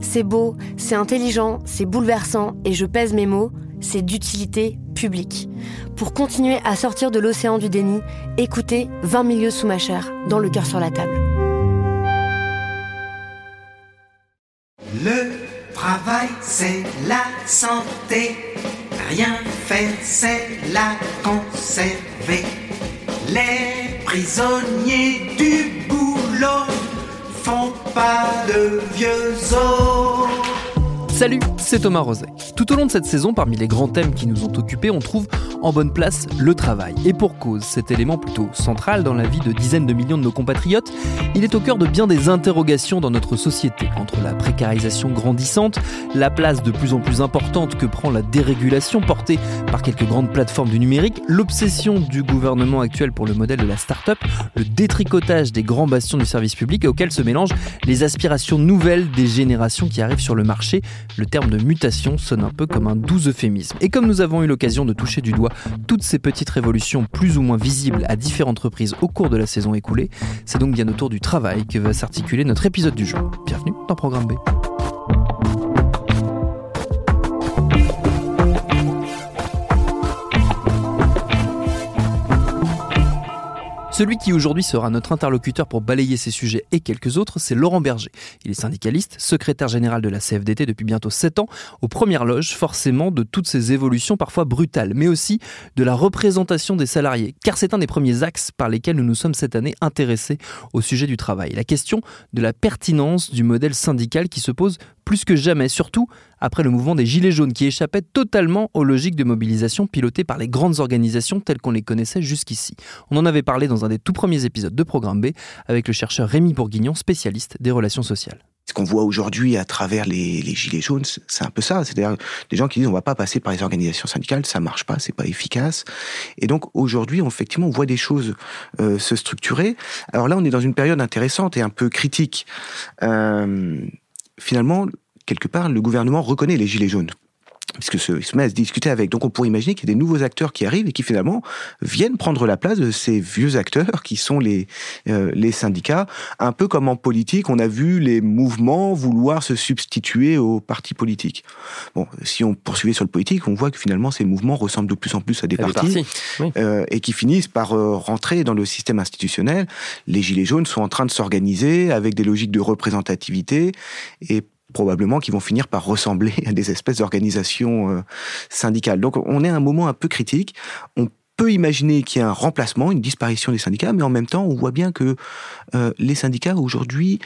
C'est beau, c'est intelligent, c'est bouleversant, et je pèse mes mots, c'est d'utilité publique. Pour continuer à sortir de l'océan du déni, écoutez 20 milieux sous ma chair, dans le cœur sur la table. Le travail, c'est la santé. Rien faire, c'est la conserver. Les prisonniers du boulot pas de vieux os. Salut, c'est Thomas Roset. Tout au long de cette saison, parmi les grands thèmes qui nous ont occupés, on trouve en bonne place le travail. Et pour cause, cet élément plutôt central dans la vie de dizaines de millions de nos compatriotes, il est au cœur de bien des interrogations dans notre société, entre la précarisation grandissante, la place de plus en plus importante que prend la dérégulation portée par quelques grandes plateformes du numérique, l'obsession du gouvernement actuel pour le modèle de la start-up, le détricotage des grands bastions du service public auquel se mélangent les aspirations nouvelles des générations qui arrivent sur le marché. Le terme de mutation sonne un peu comme un doux euphémisme. Et comme nous avons eu l'occasion de toucher du doigt toutes ces petites révolutions plus ou moins visibles à différentes reprises au cours de la saison écoulée, c'est donc bien autour du travail que va s'articuler notre épisode du jour. Bienvenue dans Programme B. Celui qui aujourd'hui sera notre interlocuteur pour balayer ces sujets et quelques autres, c'est Laurent Berger. Il est syndicaliste, secrétaire général de la CFDT depuis bientôt 7 ans, aux premières loges forcément de toutes ces évolutions parfois brutales, mais aussi de la représentation des salariés, car c'est un des premiers axes par lesquels nous nous sommes cette année intéressés au sujet du travail. La question de la pertinence du modèle syndical qui se pose plus que jamais, surtout après le mouvement des Gilets jaunes qui échappait totalement aux logiques de mobilisation pilotées par les grandes organisations telles qu'on les connaissait jusqu'ici. On en avait parlé dans un des tout premiers épisodes de Programme B avec le chercheur Rémi Bourguignon, spécialiste des relations sociales. Ce qu'on voit aujourd'hui à travers les, gilets jaunes, c'est un peu ça. C'est-à-dire des gens qui disent on va pas passer par les organisations syndicales, ça marche pas, c'est pas efficace. Et donc aujourd'hui, effectivement, on voit des choses euh, se structurer. Alors là, on est dans une période intéressante et un peu critique. Euh, finalement, quelque part, le gouvernement reconnaît les gilets jaunes puisque se, il se met à se discuter avec. Donc on pourrait imaginer qu'il y a des nouveaux acteurs qui arrivent et qui finalement viennent prendre la place de ces vieux acteurs qui sont les, euh, les syndicats. Un peu comme en politique, on a vu les mouvements vouloir se substituer aux partis politiques. Bon, si on poursuivait sur le politique, on voit que finalement ces mouvements ressemblent de plus en plus à des À des partis, partis, oui. euh, et qui finissent par euh, rentrer dans le système institutionnel. Les Gilets jaunes sont en train de s'organiser avec des logiques de représentativité et probablement qui vont finir par ressembler à des espèces d'organisations euh, syndicales. Donc on est à un moment un peu critique. On peut imaginer qu'il y a un remplacement, une disparition des syndicats, mais en même temps, on voit bien que euh, les syndicats aujourd'hui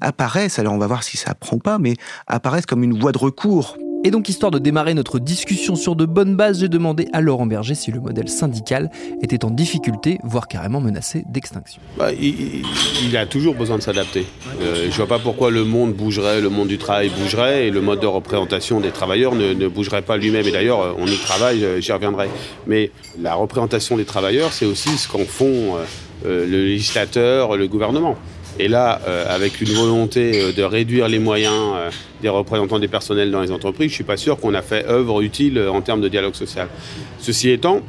apparaissent, alors on va voir si ça prend ou pas, mais apparaissent comme une voie de recours Et donc, histoire de démarrer notre discussion sur de bonnes bases, j'ai demandé à Laurent Berger si le modèle syndical était en difficulté, voire carrément menacé d'extinction. Bah, il, a toujours besoin de s'adapter. Euh, je vois pas pourquoi le monde bougerait, le monde du travail bougerait et le mode de représentation des travailleurs ne, ne bougerait pas lui-même. Et d'ailleurs, euh, on y travaille, euh, j'y reviendrai. Mais la représentation des travailleurs, c'est aussi ce qu'en font le législateur, le gouvernement. Et là, euh, avec une volonté euh, de réduire les moyens euh, des représentants des personnels dans les entreprises, je suis pas sûr qu'on a fait œuvre utile en termes de dialogue social. Ceci étant,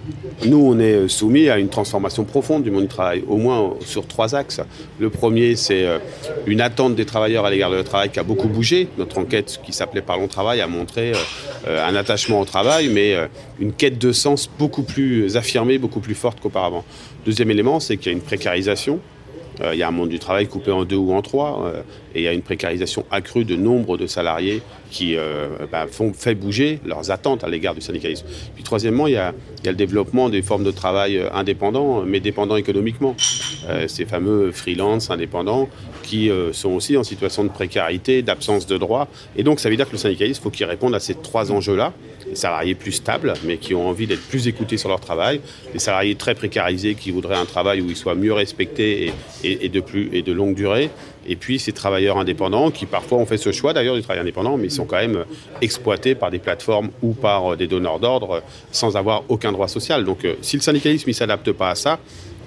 nous, on est soumis à une transformation profonde du monde du travail, au moins sur trois axes. Le premier, c'est une attente des travailleurs à l'égard de le travail qui a beaucoup bougé. Notre enquête, qui s'appelait Parlons Travail, a montré un attachement au travail, mais une quête de sens beaucoup plus affirmée, beaucoup plus forte qu'auparavant. Deuxième élément, c'est qu'il y a une précarisation il y a un monde du travail coupé en deux ou en trois, euh, et il y a une précarisation accrue de nombre de salariés qui euh, bah, font, fait bouger leurs attentes à l'égard du syndicalisme. Puis troisièmement, il y, a, le développement des formes de travail indépendants, mais dépendants économiquement. ces fameux freelance indépendants qui sont aussi en situation de précarité, d'absence de droits. Et donc ça veut dire que le syndicalisme, faut qu'il réponde à ces trois enjeux-là des salariés plus stables, mais qui ont envie d'être plus écoutés sur leur travail, des salariés très précarisés qui voudraient un travail où ils soient mieux respectés et, de, plus, et de longue durée, et puis ces travailleurs indépendants qui parfois ont fait ce choix d'ailleurs du travail indépendant, mais ils sont quand même exploités par des plateformes ou par des donneurs d'ordre sans avoir aucun droit social. Donc euh, si le syndicalisme ne s'adapte pas à ça,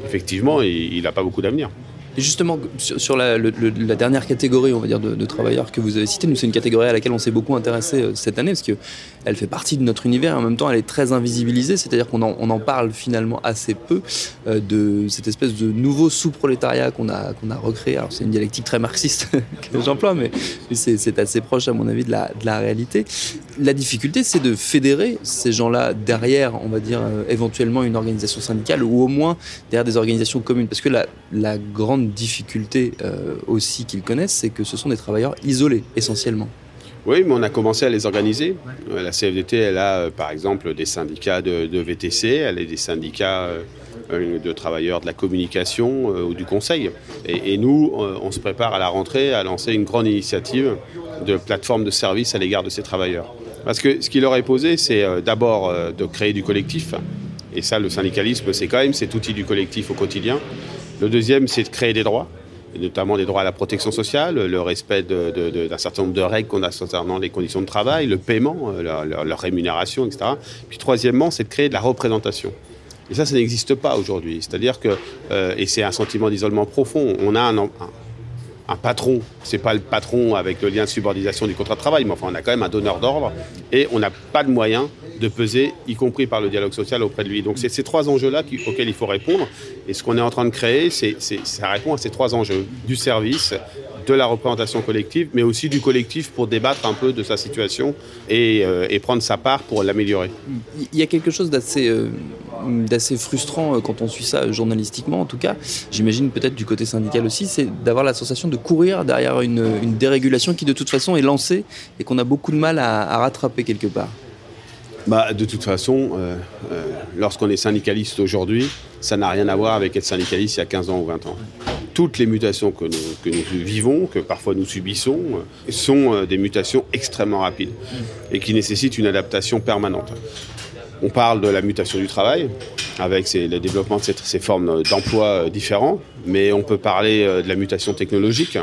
effectivement, il n'a pas beaucoup d'avenir. Et justement, sur, la, la, dernière catégorie, on va dire, de, de travailleurs que vous avez cité, nous, c'est une catégorie à laquelle on s'est beaucoup intéressé euh, cette année, parce qu'elle fait partie de notre univers, et en même temps, elle est très invisibilisée, c'est-à-dire qu'on en, on en, parle finalement assez peu euh, de cette espèce de nouveau sous-prolétariat qu'on a, qu'on a recréé. Alors, c'est une dialectique très marxiste que j'emploie, mais c'est assez proche, à mon avis, de la, de la réalité. La difficulté, c'est de fédérer ces gens-là derrière, on va dire, euh, éventuellement une organisation syndicale, ou au moins derrière des organisations communes, parce que la, la grande difficulté euh, aussi qu'ils connaissent, c'est que ce sont des travailleurs isolés, essentiellement. Oui, mais on a commencé à les organiser. La CFDT, elle a euh, par exemple des syndicats de, de, VTC, elle a des syndicats euh, de travailleurs de la communication ou du conseil. Et, et nous, on se prépare à la rentrée à lancer une grande initiative de plateforme de service à l'égard de ces travailleurs. Parce que ce qui leur est posé, c'est d'abord de créer du collectif. Et ça, le syndicalisme, c'est quand même cet outil du collectif au quotidien. Le deuxième, c'est de créer des droits, notamment des droits à la protection sociale, le respect d'un certain nombre de règles qu'on a concernant les conditions de travail, le paiement, euh, leur rémunération, etc. Puis troisièmement, c'est de créer de la représentation. Et ça, ça n'existe pas aujourd'hui. C'est-à-dire que, euh, et c'est un sentiment d'isolement profond, on a un, un, un patron, c'est pas le patron avec le lien de subordination du contrat de travail, mais enfin on a quand même un donneur d'ordre et on n'a pas de moyens de peser, y compris par le dialogue social auprès de lui. Donc c'est ces trois enjeux-là auxquels il faut répondre. Et ce qu'on est en train de créer, c'est ça répond à ces trois enjeux du service, de la représentation collective, mais aussi du collectif pour débattre un peu de sa situation et, euh, prendre sa part pour l'améliorer. Il y a quelque chose d'assez euh, frustrant euh, quand on suit ça journalistiquement en tout cas, j'imagine peut-être du côté syndical aussi, c'est d'avoir la sensation de courir derrière une, dérégulation qui de toute façon est lancée et qu'on a beaucoup de mal à rattraper quelque part. Bah, de toute façon, euh, euh, lorsqu'on est syndicaliste aujourd'hui, ça n'a rien à voir avec être syndicaliste il y a 15 ans ou 20 ans. Toutes les mutations que nous, vivons, que parfois nous subissons, euh, sont des mutations extrêmement rapides et qui nécessitent une adaptation permanente. On parle de la mutation du travail, avec le développement de ces formes d'emploi différents, mais on peut parler de la mutation technologique.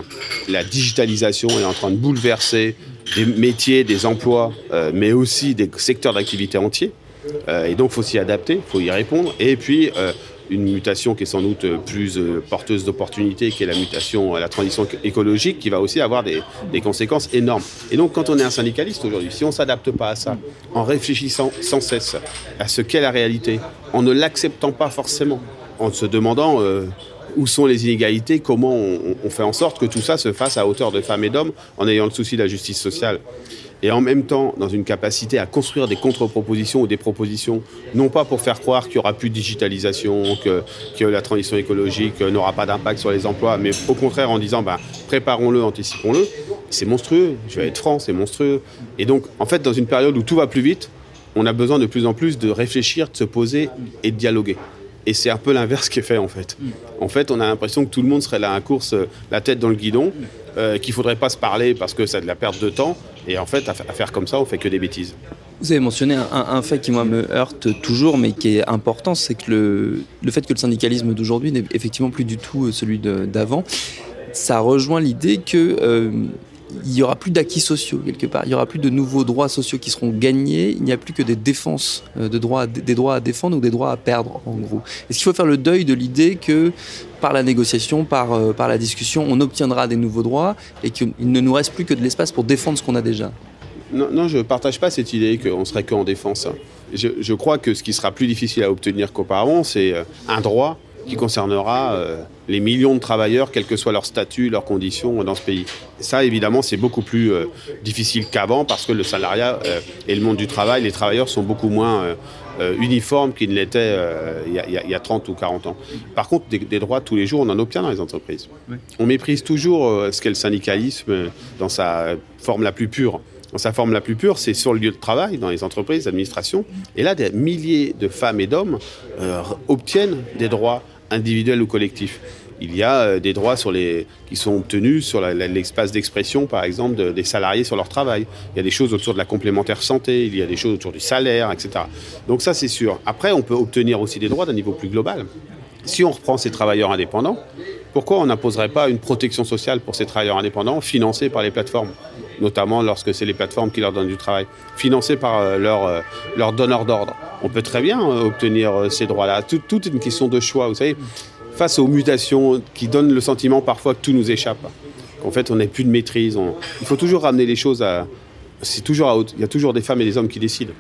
La digitalisation est en train de bouleverser des métiers, des emplois, euh, mais aussi des secteurs d'activité entiers. Euh, et donc, il faut s'y adapter, il faut y répondre. Et puis, euh, une mutation qui est sans doute plus porteuse d'opportunités, qui est la mutation la transition écologique, qui va aussi avoir des, conséquences énormes. Et donc, quand on est un syndicaliste aujourd'hui, si on ne s'adapte pas à ça, en réfléchissant sans cesse à ce qu'est la réalité, en ne l'acceptant pas forcément, en se demandant où sont les inégalités, comment on, fait en sorte que tout ça se fasse à hauteur de femmes et d'hommes, en ayant le souci de la justice sociale et en même temps dans une capacité à construire des contre-propositions ou des propositions, non pas pour faire croire qu'il n'y aura plus de digitalisation, que, la transition écologique n'aura pas d'impact sur les emplois, mais au contraire en disant bah, préparons-le, anticipons-le, c'est monstrueux, je vais être franc, c'est monstrueux. Et donc en fait dans une période où tout va plus vite, on a besoin de plus en plus de réfléchir, de se poser et de dialoguer. Et c'est un peu l'inverse qui est fait en fait. En fait, on a l'impression que tout le monde serait là à course, la tête dans le guidon, euh, qu'il ne faudrait pas se parler parce que c'est de la perte de temps. Et en fait, à, faire comme ça, on fait que des bêtises. Vous avez mentionné un, un, fait qui moi me heurte toujours, mais qui est important, c'est que le, le, fait que le syndicalisme d'aujourd'hui n'est effectivement plus du tout celui d'avant. Ça rejoint l'idée que euh, il n'y aura plus d'acquis sociaux quelque part. Il n'y aura plus de nouveaux droits sociaux qui seront gagnés. Il n'y a plus que des défenses euh, de droits, des droits à défendre ou des droits à perdre, en gros. Est-ce qu'il faut faire le deuil de l'idée que par la négociation, par, euh, par la discussion, on obtiendra des nouveaux droits et qu'il ne nous reste plus que de l'espace pour défendre ce qu'on a déjà? Non, je ne partage pas cette idée qu'on serait qu'en défense. Je, je, crois que ce qui sera plus difficile à obtenir qu'auparavant, c'est un droit qui concernera euh, les millions de travailleurs, quel que soit leur statut, leurs conditions dans ce pays. ça, évidemment, c'est beaucoup plus euh, difficile qu'avant parce que le salariat euh, et le monde du travail, les travailleurs sont beaucoup moins uniformes qu'ils ne l'étaient il y, a 30 ou 40 ans. Par contre, des, droits tous les jours, on en obtient dans les entreprises. On méprise toujours ce qu'est le syndicalisme dans sa forme la plus pure. Dans sa forme la plus pure, c'est sur le lieu de travail, dans les entreprises, l'administration. Et là, des milliers de femmes et d'hommes obtiennent des droits individuels ou collectifs. Il y a euh, des droits qui sont obtenus sur l'espace d'expression, par exemple, des salariés sur leur travail. Il y a des choses autour de la complémentaire santé, il y a des choses autour du salaire, etc. Donc ça, c'est sûr. Après, on peut obtenir aussi des droits d'un niveau plus global. Si on reprend ces travailleurs indépendants, pourquoi on n'imposerait pas une protection sociale pour ces travailleurs indépendants financés par les plateformes? Notamment lorsque c'est les plateformes qui leur donnent du travail, financés par euh, leurs leur, leur donneurs d'ordre on peut très bien euh, obtenir euh, ces droits-là. Tout, est une question de choix, vous savez. Face aux mutations qui donnent le sentiment parfois que tout nous échappe, qu'en fait on n'a plus de maîtrise. Il faut toujours ramener les choses à. C'est toujours à Il y a toujours des femmes et des hommes qui décident.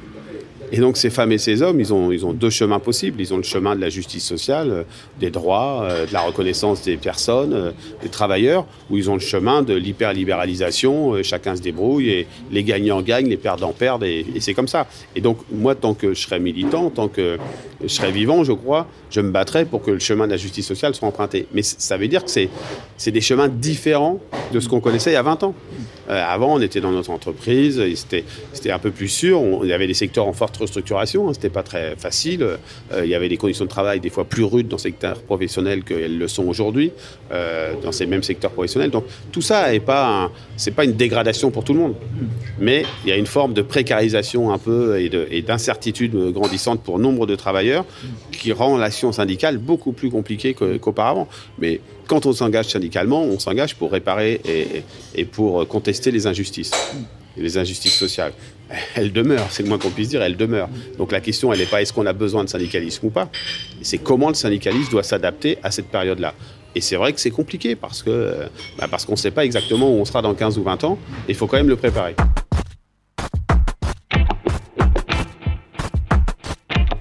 Et donc ces femmes et ces hommes, ils ont, ils ont deux chemins possibles. Ils ont le chemin de la justice sociale, euh, des droits, euh, de la reconnaissance des personnes, euh, des travailleurs, ou ils ont le chemin de l'hyperlibéralisation, chacun se débrouille, et les gagnants gagnent, les perdants perdent, et, c'est comme ça. Et donc moi, tant que je serai militant, tant que je serai vivant, je crois, je me battrai pour que le chemin de la justice sociale soit emprunté. Mais ça veut dire que c'est des chemins différents de ce qu'on connaissait il y a 20 ans. avant, on était dans notre entreprise, c'était un peu plus sûr, on, il y avait des secteurs en forte restructuration, hein, c'était pas très facile. Euh, il y avait des conditions de travail des fois plus rudes dans secteur professionnel qu'elles le sont aujourd'hui, euh, dans ces mêmes secteurs professionnels. Donc tout ça n'est pas, c'est pas une dégradation pour tout le monde, mais il y a une forme de précarisation un peu et d'incertitude grandissante pour nombre de travailleurs qui rend l'action syndicale beaucoup plus compliquée qu'auparavant. Mais quand on s'engage syndicalement, on s'engage pour réparer et, pour contester les injustices, les injustices sociales elle demeure, c'est le moins qu'on puisse dire, elle demeure. Donc la question, elle n'est pas est-ce qu'on a besoin de syndicalisme ou pas, c'est comment le syndicalisme doit s'adapter à cette période-là. Et c'est vrai que c'est compliqué parce que bah, parce qu'on ne sait pas exactement où on sera dans 15 ou 20 ans, il faut quand même le préparer.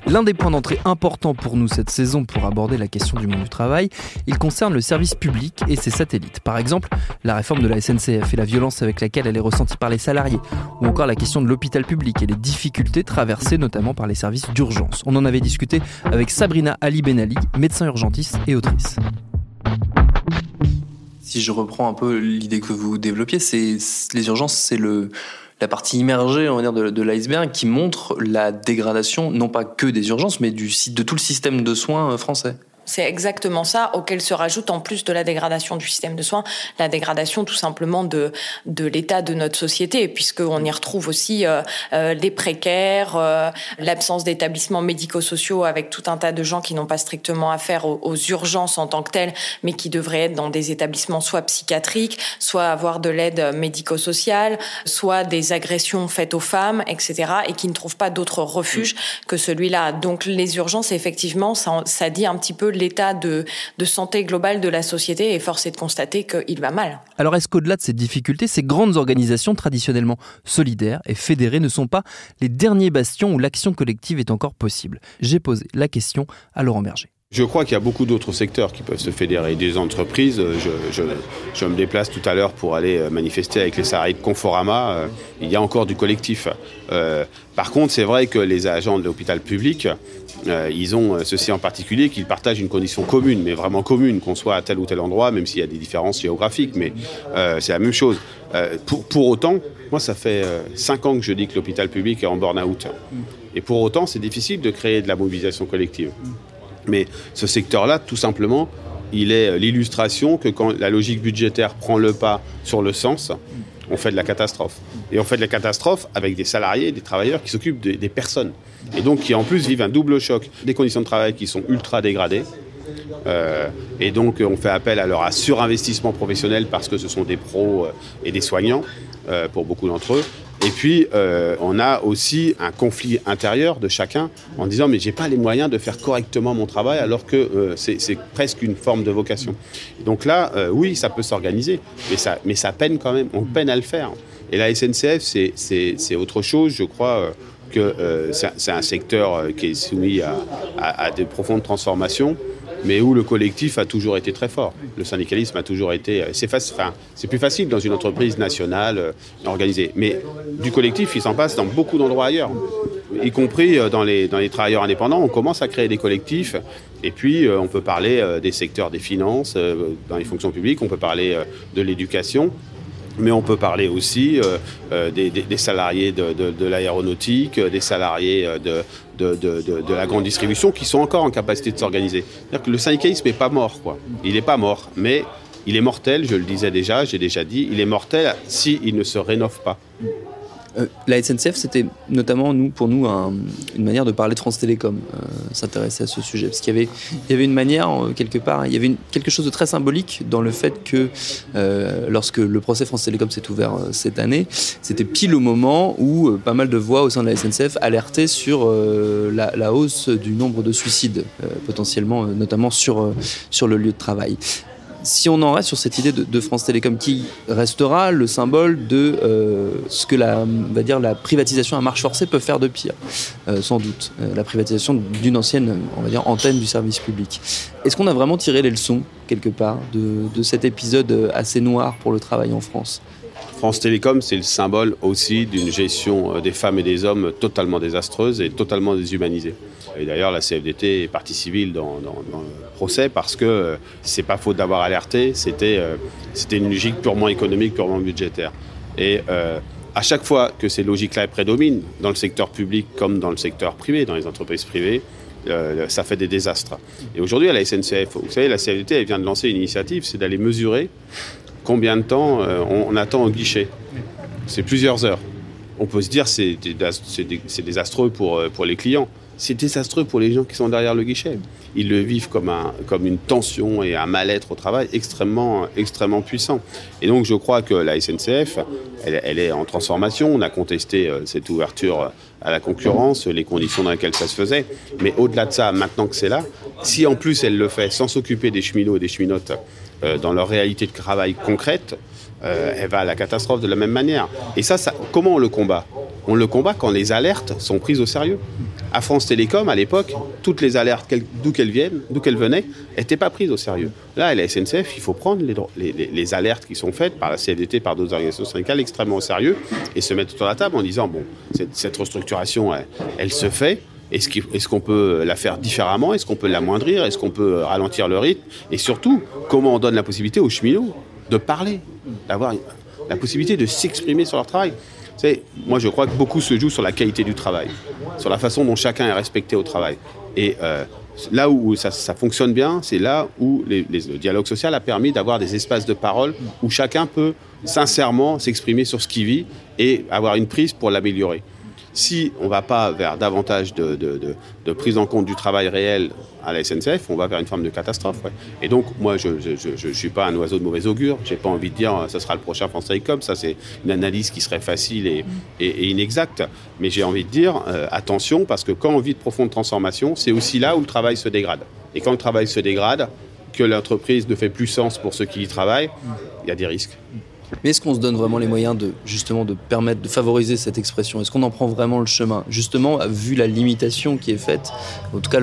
L'un des points d'entrée importants pour nous cette saison pour aborder la question du monde du travail, il concerne le service public et ses satellites. Par exemple, la réforme de la SNCF et la violence avec laquelle elle est ressentie par les salariés, ou encore la question de l'hôpital public et les difficultés traversées notamment par les services d'urgence. On en avait discuté avec Sabrina Ali Benali, médecin urgentiste et autrice. Si je reprends un peu l'idée que vous développiez, c'est les urgences, c'est le la partie immergée, on va dire, de, l'iceberg qui montre la dégradation, non pas que des urgences, mais du, de tout le système de soins euh, français. C'est exactement ça, auquel se rajoute en plus de la dégradation du système de soins, la dégradation tout simplement de, de l'état de notre société, puisqu'on y retrouve aussi euh, euh, les précaires, euh, l'absence d'établissements médico-sociaux avec tout un tas de gens qui n'ont pas strictement affaire aux, aux, urgences en tant que telles, mais qui devraient être dans des établissements soit psychiatriques, soit avoir de l'aide médico-sociale, soit des agressions faites aux femmes, etc., et qui ne trouvent pas d'autre refuge que celui-là. Donc les urgences, effectivement, ça, ça dit un petit peu l'état de, santé globale de la société et force est de constater qu'il va mal. Alors est-ce qu'au-delà de ces difficultés, ces grandes organisations traditionnellement solidaires et fédérées ne sont pas les derniers bastions où l'action collective est encore possible? J'ai posé la question à Laurent Berger. Je crois qu'il y a beaucoup d'autres secteurs qui peuvent se fédérer. Des entreprises, je, me déplace tout à l'heure pour aller euh, manifester avec les salariés de Conforama. Euh, il y a encore du collectif. Euh, par contre, c'est vrai que les agents de l'hôpital public, ils ont ceci en particulier qu'ils partagent une condition commune, mais vraiment commune, qu'on soit à tel ou tel endroit, même s'il y a des différences géographiques, mais c'est la même chose. Pour, pour, autant, moi, ça fait cinq ans que je dis que l'hôpital public est en burn-out. Et pour autant, c'est difficile de créer de la mobilisation collective. Mais ce secteur-là, tout simplement, il est euh, l'illustration que quand la logique budgétaire prend le pas sur le sens, on fait de la catastrophe. Et on fait de la catastrophe avec des salariés, des travailleurs qui s'occupent des, personnes. Et donc qui en plus vivent un double choc. Des conditions de travail qui sont ultra dégradées. Euh, et donc on fait appel à leur surinvestissement professionnel parce que ce sont des pros euh, et des soignants pour beaucoup d'entre eux. Et puis, euh, on a aussi un conflit intérieur de chacun en disant mais j'ai pas les moyens de faire correctement mon travail alors que euh, c'est presque une forme de vocation. donc là, euh, oui, ça peut s'organiser, mais ça, mais ça peine quand même. On peine à le faire. Et la SNCF, c'est autre chose, je crois. que c'est un secteur qui est soumis à, à, de profondes transformations mais où le collectif a toujours été très fort. Le syndicalisme a toujours été. C'est enfin, plus facile dans une entreprise nationale euh, organisée. Mais du collectif, il s'en passe dans beaucoup d'endroits ailleurs, y compris euh, dans les, travailleurs indépendants. On commence à créer des collectifs. Et puis, euh, on peut parler des secteurs des finances, dans les fonctions publiques, on peut parler de l'éducation. Mais on peut parler aussi des, salariés de, l'aéronautique, des salariés de, de, la grande distribution qui sont encore en capacité de s'organiser. C'est-à-dire que le syndicalisme n'est pas mort, quoi. Il n'est pas mort, mais il est mortel, je le disais déjà, j'ai déjà dit, il est mortel s'il ne se rénove pas. Euh, la SNCF, c'était notamment nous, pour nous une manière de parler de France Télécom, euh, s'intéresser à ce sujet. Parce qu'il y avait, une manière, euh, quelque part, il y avait quelque chose de très symbolique dans le fait que lorsque le procès France Télécom s'est ouvert cette année, c'était pile au moment où pas mal de voix au sein de la SNCF alertaient sur la, hausse du nombre de suicides, potentiellement, notamment sur, sur le lieu de travail si on en reste sur cette idée de, France Télécom qui restera le symbole de euh, ce que la, va dire, la privatisation à marche forcée peut faire de pire, euh, sans doute, euh, la privatisation d'une ancienne on va dire, antenne du service public. Est-ce qu'on a vraiment tiré les leçons, quelque part, de, de cet épisode assez noir pour le travail en France? France Télécom, c'est le symbole aussi d'une gestion des femmes et des hommes totalement désastreuse et totalement déshumanisée. Et d'ailleurs, la CFDT est partie civile dans, le procès parce que euh, c'est pas faute d'avoir alerté, c'était euh, c'était une logique purement économique, purement budgétaire. Et euh, à chaque fois que ces logiques-là prédominent, dans le secteur public comme dans le secteur privé, dans les entreprises privées, ça fait des désastres. Et aujourd'hui, à la SNCF, vous savez, la CFDT elle vient de lancer une initiative, c'est d'aller mesurer combien de temps on, attend au guichet. C'est plusieurs heures. On peut se dire c'est désastreux pour, pour les clients c'est désastreux pour les gens qui sont derrière le guichet. Ils le vivent comme, un, comme une tension et un mal-être au travail extrêmement, extrêmement puissant. Et donc je crois que la SNCF, elle, est en transformation. On a contesté euh, cette ouverture à la concurrence, les conditions dans lesquelles ça se faisait. Mais au-delà de ça, maintenant que c'est là, si en plus elle le fait sans s'occuper des cheminots et des cheminotes euh, dans leur réalité de travail concrète, euh, elle va à la catastrophe de la même manière. Et ça, comment on le combat? On le combat quand les alertes sont prises au sérieux à France Télécom, à l'époque, toutes les alertes, d'où qu'elles viennent, d'où qu'elles venaient, n'étaient pas prises au sérieux. Là, à la SNCF, il faut prendre les, alertes qui sont faites par la CFDT, par d'autres organisations syndicales extrêmement au sérieux et se mettre autour de la table en disant bon, cette, restructuration, elle, se fait. Est-ce qu'on peut la faire différemment? Est-ce qu'on peut l'amoindrir? Est-ce qu'on peut ralentir le rythme? Et surtout, comment on donne la possibilité aux cheminots de parler, d'avoir la possibilité de s'exprimer sur leur travail? Moi, je crois que beaucoup se joue sur la qualité du travail, sur la façon dont chacun est respecté au travail. Et euh, là où ça, fonctionne bien, c'est là où le dialogue social a permis d'avoir des espaces de parole où chacun peut sincèrement s'exprimer sur ce qu'il vit et avoir une prise pour l'améliorer si on ne va pas vers davantage de, prise en compte du travail réel à la SNCF, on va vers une forme de catastrophe. Et donc, moi, je ne suis pas un oiseau de mauvais augure. Je n'ai pas envie de dire que ce sera le prochain France Télécom. Ça, c'est une analyse qui serait facile et, inexacte. Mais j'ai envie de dire euh, attention, parce que quand on vit de profonde transformation, c'est aussi là où le travail se dégrade. Et quand le travail se dégrade, que l'entreprise ne fait plus sens pour ceux qui y travaillent, il y a des risques. Mais est-ce qu'on se donne vraiment les moyens de justement de permettre de favoriser cette expression? Est-ce qu'on en prend vraiment le chemin? Justement, vu la limitation qui est faite, en tout cas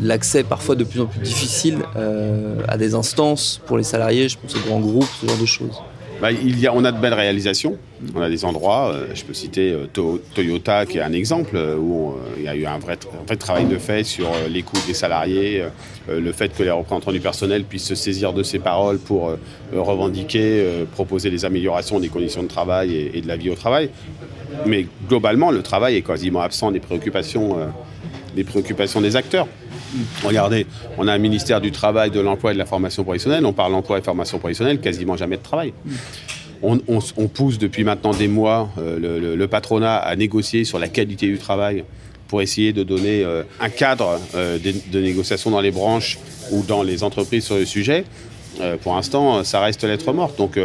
l'accès parfois de plus en plus difficile euh, à des instances pour les salariés, je pense aux grands groupes, ce genre de choses. Bah, on a de belles réalisations. On a des endroits, euh, je peux citer euh, Toyota qui est un exemple, euh, où il y a eu un vrai, travail de fait sur les coûts des salariés, le fait que les représentants du personnel puissent se saisir de ces paroles pour revendiquer, proposer des améliorations des conditions de travail et, de la vie au travail. Mais globalement, le travail est quasiment absent des, préoccupations des acteurs. Regardez, on a un ministère du Travail, de l'Emploi et de la Formation professionnelle. On parle emploi et formation professionnelle, quasiment jamais de travail. On, pousse depuis maintenant des mois euh, le, patronat à négocier sur la qualité du travail pour essayer de donner euh, un cadre euh, de, négociation dans les branches ou dans les entreprises sur le sujet. pour l'instant, ça reste lettre morte. Donc,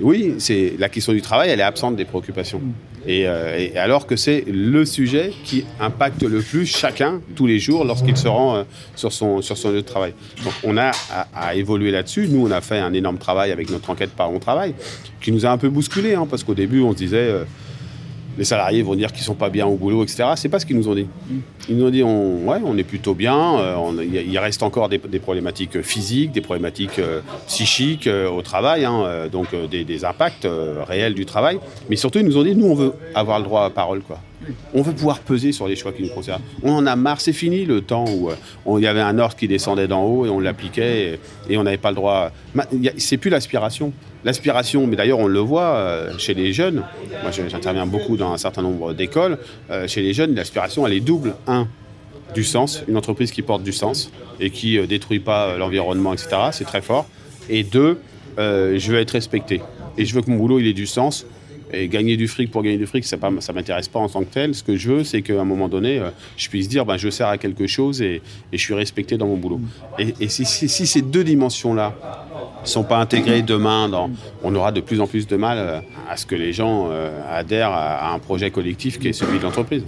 oui, la question du travail, elle est absente des préoccupations. Euh, et, alors que c'est le sujet qui impacte le plus chacun tous les jours lorsqu'il se rend euh, sur, son, sur son lieu de travail. Donc on a à, évoluer là-dessus. Nous, on a fait un énorme travail avec notre enquête par on travail qui nous a un peu bousculé, hein, parce qu'au début, on se disait... Euh, les salariés vont dire qu'ils sont pas bien au boulot, etc. C'est pas ce qu'ils nous ont dit. Ils nous ont dit, on, ouais, on est plutôt bien. euh, Il reste encore des, problématiques physiques, des problématiques euh, psychiques euh, au travail, hein, euh, donc euh, des, des impacts euh, réels du travail. Mais surtout, ils nous ont dit, nous, on veut avoir le droit à parole, quoi. On veut pouvoir peser sur les choix qui nous concernent. On en a marre, c'est fini le temps où euh, il y avait un ordre qui descendait d'en haut et on l'appliquait et, on n'avait pas le droit. C'est plus l'aspiration. L'aspiration, mais d'ailleurs on le voit euh, chez les jeunes. Moi j'interviens beaucoup dans un certain nombre d'écoles. Euh, chez les jeunes, l'aspiration elle est double. Un, du sens, une entreprise qui porte du sens et qui détruit pas l'environnement, etc. C'est très fort. Et deux, je veux être respecté. Et je veux que mon boulot ait du sens. Et gagner du fric pour gagner du fric, ça ne m'intéresse pas en tant que tel. Ce que je veux, c'est qu'à un moment donné, euh, je puisse dire ben, je sers à quelque chose et, je suis respecté dans mon boulot. Et, si, ces deux dimensions-là ne sont pas intégrées demain, on aura de plus en plus de mal euh, à ce que les gens euh, adhèrent à un projet collectif qui est celui de l'entreprise.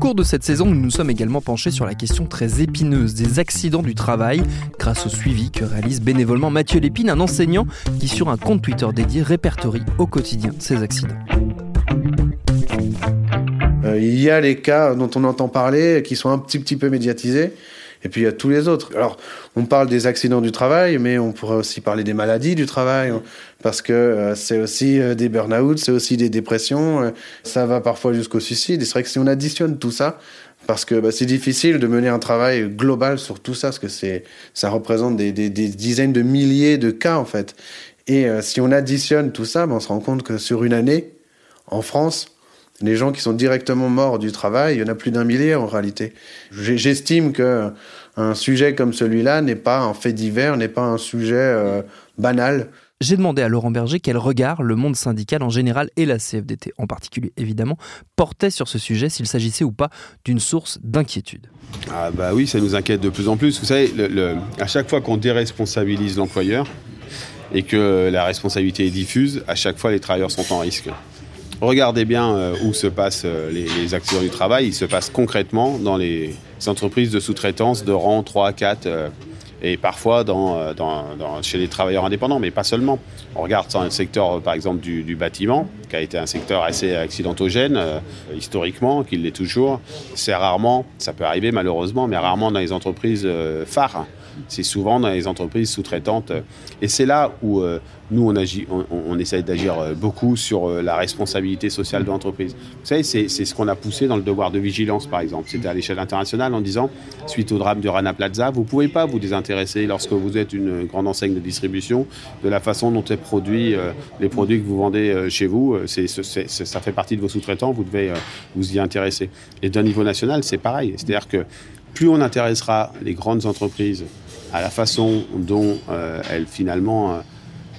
Cours de cette saison, nous nous sommes également penchés sur la question très épineuse des accidents du travail, grâce au suivi que réalise bénévolement Mathieu Lépine, un enseignant qui, sur un compte Twitter dédié, répertorie au quotidien ces accidents. Euh, il y a les cas dont on entend parler qui sont un petit, petit peu médiatisés. Et puis il y a tous les autres. Alors, on parle des accidents du travail, mais on pourrait aussi parler des maladies du travail, hein, parce que euh, c'est aussi euh, des burn-out, c'est aussi des dépressions, euh, ça va parfois jusqu'au suicide. Et c'est vrai que si on additionne tout ça, parce que bah, c'est difficile de mener un travail global sur tout ça, parce que c'est, ça représente des, des- des dizaines de milliers de cas en fait. Et si on additionne tout ça, bah, on se rend compte que sur une année, en France, les gens qui sont directement morts du travail, il y en a plus d'un millier en réalité. J'estime que un sujet comme celui-là n'est pas un fait divers, n'est pas un sujet euh, banal. J'ai demandé à Laurent Berger quel regard le monde syndical en général et la CFDT en particulier évidemment portait sur ce sujet, s'il s'agissait ou pas d'une source d'inquiétude. Ah bah oui, ça nous inquiète de plus en plus. Vous savez, le- le- à chaque fois qu'on déresponsabilise l'employeur et que la responsabilité est diffuse, à chaque fois les travailleurs sont en risque. Regardez bien euh, où se passent euh, les, accidents du travail. Ils se passent concrètement dans les entreprises de sous-traitance de rang 3, 4 euh, et parfois chez les travailleurs indépendants, mais pas seulement. On regarde dans le secteur, par exemple, du, du bâtiment, qui a été un secteur assez accidentogène historiquement, qu'il l'est toujours. C'est rarement, ça peut arriver malheureusement, mais rarement dans les entreprises phares. C'est souvent dans les entreprises sous-traitantes. Et c'est là où euh, nous, on, agit, on, essaye d'agir euh, beaucoup sur euh, la responsabilité sociale de l'entreprise. Vous savez, c'est ce qu'on a poussé dans le devoir de vigilance, par exemple. C'était à l'échelle internationale en disant, suite au drame du Rana Plaza, vous ne pouvez pas vous désintéresser lorsque vous êtes une grande enseigne de distribution de la façon dont est produit les produits que vous vendez chez vous. Ça fait partie de vos sous-traitants, vous devez vous y intéresser. Et d'un niveau national, c'est pareil. C'est-à-dire que plus on intéressera les grandes entreprises à la façon dont euh, elles finalement euh,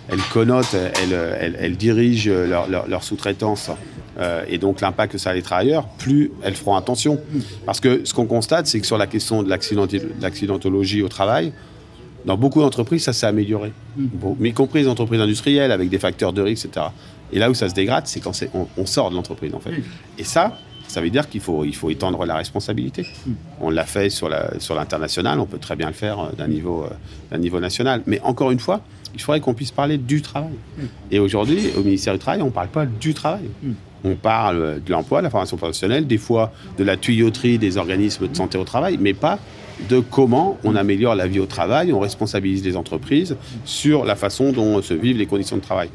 elles connotent, elles, elles- elles dirigent leur, sous-traitance euh, et donc l'impact que ça a les travailleurs, plus elles feront attention. Parce que ce qu'on constate, c'est que sur la question de l'accidentologie au travail, dans beaucoup d'entreprises, ça s'est amélioré. Bon, y compris les entreprises industrielles avec des facteurs de risque, etc. Et là où ça se dégrade, c'est quand on, on sort de l'entreprise, en fait. Et ça, ça veut dire qu'il faut, il faut étendre la responsabilité. On l'a fait sur l'international, on peut très bien le faire euh, d'un niveau, euh, niveau national. Mais encore une fois, il faudrait qu'on puisse parler du travail. Et aujourd'hui, au ministère du Travail, on ne parle pas du travail. On parle euh, de l'emploi, de la formation professionnelle, des fois de la tuyauterie des organismes de santé au travail, mais pas de comment on améliore la vie au travail, on responsabilise les entreprises sur la façon dont se vivent les conditions de travail.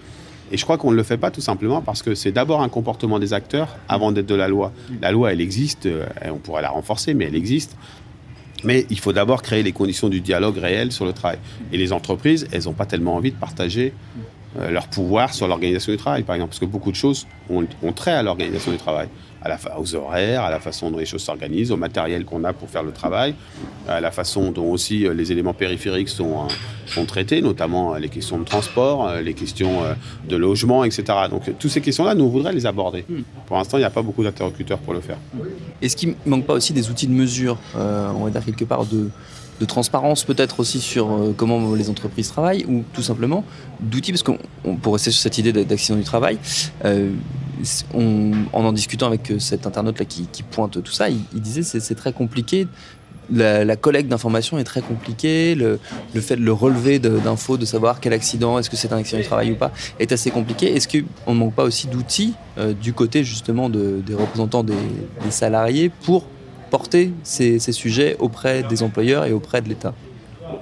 Et je crois qu'on ne le fait pas tout simplement parce que c'est d'abord un comportement des acteurs avant d'être de la loi. La loi, elle existe, euh, on pourrait la renforcer, mais elle existe. Mais il faut d'abord créer les conditions du dialogue réel sur le travail. Et les entreprises, elles n'ont pas tellement envie de partager euh, leur pouvoir sur l'organisation du travail, par exemple, parce que beaucoup de choses ont, ont trait à l'organisation du travail, à la aux horaires, à la façon dont les choses s'organisent, au matériel qu'on a pour faire le travail, à la façon dont aussi euh, les éléments périphériques sont, euh, sont traités, notamment les questions de transport, les questions de logement, etc. Donc toutes ces questions-là, nous on voudrait les aborder. Pour l'instant, il n'y a pas beaucoup d'interlocuteurs pour le faire. Est-ce qu'il ne manque pas aussi des outils de mesure, euh, on va dire quelque part de, de transparence peut-être aussi sur euh, comment les entreprises travaillent ou tout simplement d'outils parce qu'on on- pour rester sur cette idée d'accident du travail, euh, on- en en discutant avec euh, cet internaute là qui, pointe tout ça, il, il disait c'est très compliqué la, collecte d'informations est très compliquée. Le, fait de le relever d'infos, de, savoir quel accident, est-ce que c'est un accident du travail ou pas, est assez compliqué. Est-ce qu'on ne manque pas aussi d'outils du côté justement de- des représentants des salariés pour porter ces, sujets auprès des employeurs et auprès de l'État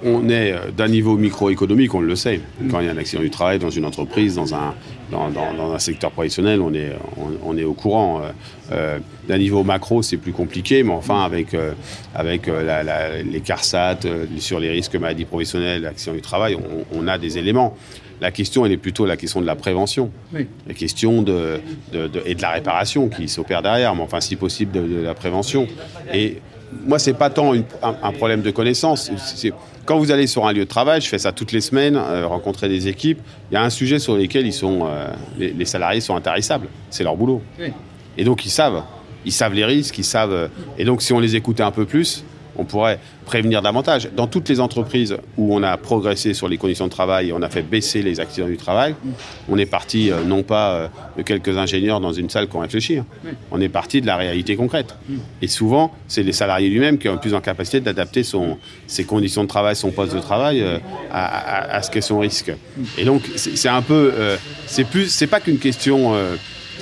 On est euh, d'un niveau microéconomique, on le sait. Quand il y a un accident du travail dans une entreprise, dans un, un secteur professionnel, on est, au courant. Euh, euh, d'un niveau macro, c'est plus compliqué, mais enfin, avec, les CARSAT, sur les risques maladies professionnelles, accidents du travail, on a des éléments. La question, elle est plutôt la question de la prévention. La question de, de- de- et de la réparation qui s'opère derrière, mais enfin, si possible, de, de la prévention. Et moi, c'est pas tant une- un, un problème de connaissance. Quand vous allez sur un lieu de travail, je fais ça toutes les semaines, euh, rencontrer des équipes, il y a un sujet sur lequel ils sont, euh, les, les salariés sont intarissables. C'est leur boulot. Et donc, ils savent. Ils savent les risques, ils savent. euh, Et donc, si on les écoutait un peu plus, on pourrait prévenir davantage. Dans toutes les entreprises où on a progressé sur les conditions de travail et on a fait baisser les accidents du travail, on est parti euh, non pas euh, de quelques ingénieurs dans une salle qui ont réfléchi, hein. on est parti de la réalité concrète. Et souvent, c'est les salariés lui-même qui ont le plus en capacité d'adapter ses conditions de travail, son poste de travail euh, à, à- à ce qu'est son risque. Et donc, c'est un peu, c'est plus, c'est pas qu'une question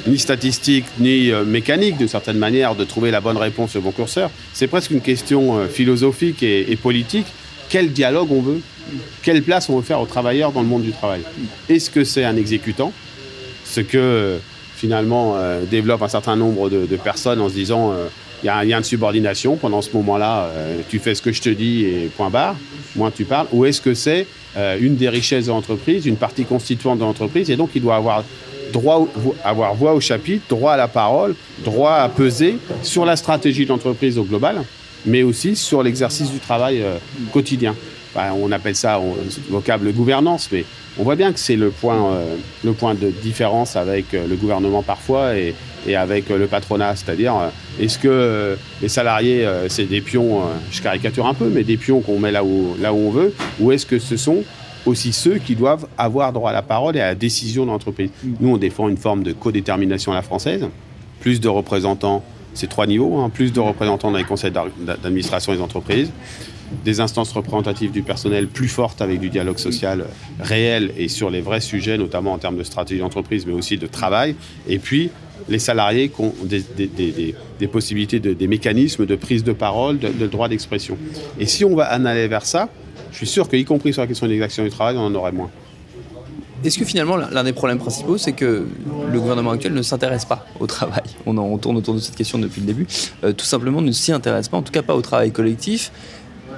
ni statistique ni euh, mécanique d'une certaine manière de trouver la bonne réponse au bon curseur. C'est presque une question euh, philosophique et, politique. Quel dialogue on veut? Quelle place on veut faire aux travailleurs dans le monde du travail? Est-ce que c'est un exécutant? Ce que euh, finalement euh, développe un certain nombre de, de personnes en se disant il y a un lien de subordination pendant ce moment-là, tu fais ce que je te dis et point barre, moins tu parles. Ou est-ce que c'est une des richesses de l'entreprise, une partie constituante de l'entreprise et donc il doit avoir droit avoir voix au chapitre, droit à la parole, droit à peser sur la stratégie de l'entreprise au global, mais aussi sur l'exercice du travail euh, quotidien. On appelle ça on, vocable gouvernance, mais on voit bien que c'est le point, euh, le point de différence avec euh, le gouvernement parfois et, et avec le patronat. C'est-à-dire, est-ce que les salariés, c'est des pions, je caricature un peu, mais des pions qu'on met là où, là où on veut, ou est-ce que ce sont aussi ceux qui doivent avoir droit à la parole et à la décision de l'entreprise. Nous, on défend une forme de codétermination à la française, plus de représentants, c'est trois niveaux, hein, plus de représentants dans les conseils d'administration des entreprises, des instances représentatives du personnel plus fortes avec du dialogue social euh, réel et sur les vrais sujets, notamment en termes de stratégie d'entreprise, mais aussi de travail, et puis les salariés qui ont des, des- des- des- des possibilités, de- des mécanismes de prise de parole, de, de droit d'expression. Et si on va en aller vers ça, je suis sûr qu'y compris sur la question des actions du travail, on en aurait moins. Est-ce que finalement, l'un des problèmes principaux, c'est que le gouvernement actuel ne s'intéresse pas au travail? On, tourne autour de cette question depuis le début. Euh, tout simplement, ne s'y intéresse pas, en tout cas pas au travail collectif,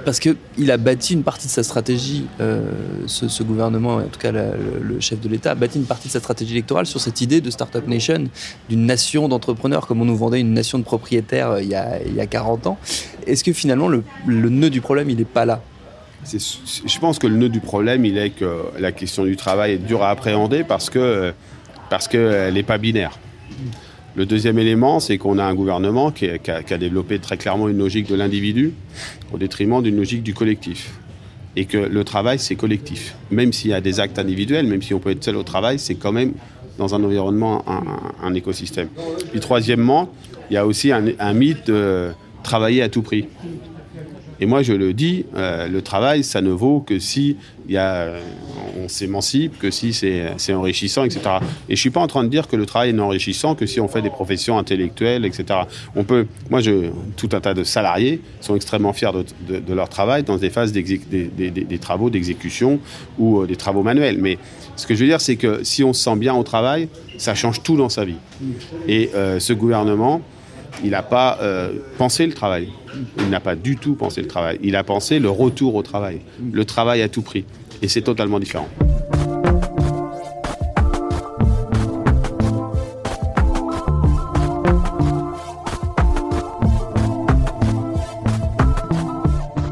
parce qu'il a bâti une partie de sa stratégie, euh, ce, gouvernement, en tout cas le, chef de l'État, a bâti une partie de sa stratégie électorale sur cette idée de Startup Nation, d'une nation d'entrepreneurs, comme on nous vendait une nation de propriétaires euh, il y a, il y a 40 ans. Est-ce que finalement, le, nœud du problème, il n'est pas là? Je pense que le nœud du problème, il est que la question du travail est dure à appréhender parce que parce qu'elle n'est pas binaire. Le deuxième élément, c'est qu'on a un gouvernement qui, a, développé très clairement une logique de l'individu au détriment d'une logique du collectif. Et que le travail, c'est collectif. Même s'il y a des actes individuels, même si on peut être seul au travail, c'est quand même dans un environnement, un écosystème. Puis troisièmement, il y a aussi un, un mythe de travailler à tout prix. Et moi, je le dis, euh, le travail, ça ne vaut que si y a, euh, on s'émancipe, que si c'est enrichissant, etc. Et je suis pas en train de dire que le travail est enrichissant que si on fait des professions intellectuelles, etc. On peut, moi, tout un tas de salariés sont extrêmement fiers de, leur travail dans des phases des, travaux d'exécution ou euh, des travaux manuels. Mais ce que je veux dire, c'est que si on se sent bien au travail, ça change tout dans sa vie. Et ce gouvernement, il n'a pas euh, pensé le travail. Il n'a pas du tout pensé le travail. Il a pensé le retour au travail, le travail à tout prix. Et c'est totalement différent.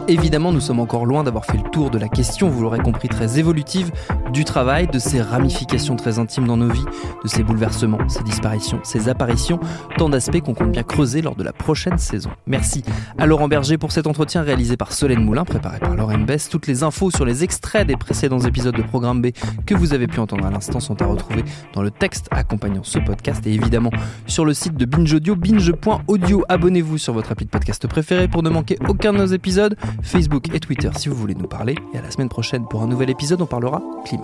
Évidemment, nous sommes encore loin d'avoir fait le tour de la question, vous l'aurez compris, très évolutive du travail, de ses ramifications très intimes dans nos vies, de ses bouleversements, ses disparitions, ses apparitions, tant d'aspects qu'on compte bien creuser lors de la prochaine saison. Merci à Laurent Berger pour cet entretien réalisé par Solène Moulin, préparé par Lauren Bess. Toutes les infos sur les extraits des précédents épisodes de Programme B que vous avez pu entendre à l'instant sont à retrouver dans le texte accompagnant ce podcast et évidemment sur le site de Binge Audio, binge.audio. Abonnez-vous sur votre appli de podcast préféré pour ne manquer aucun de nos épisodes, Facebook et Twitter si vous voulez nous parler. Et à la semaine prochaine pour un nouvel épisode, on parlera climat.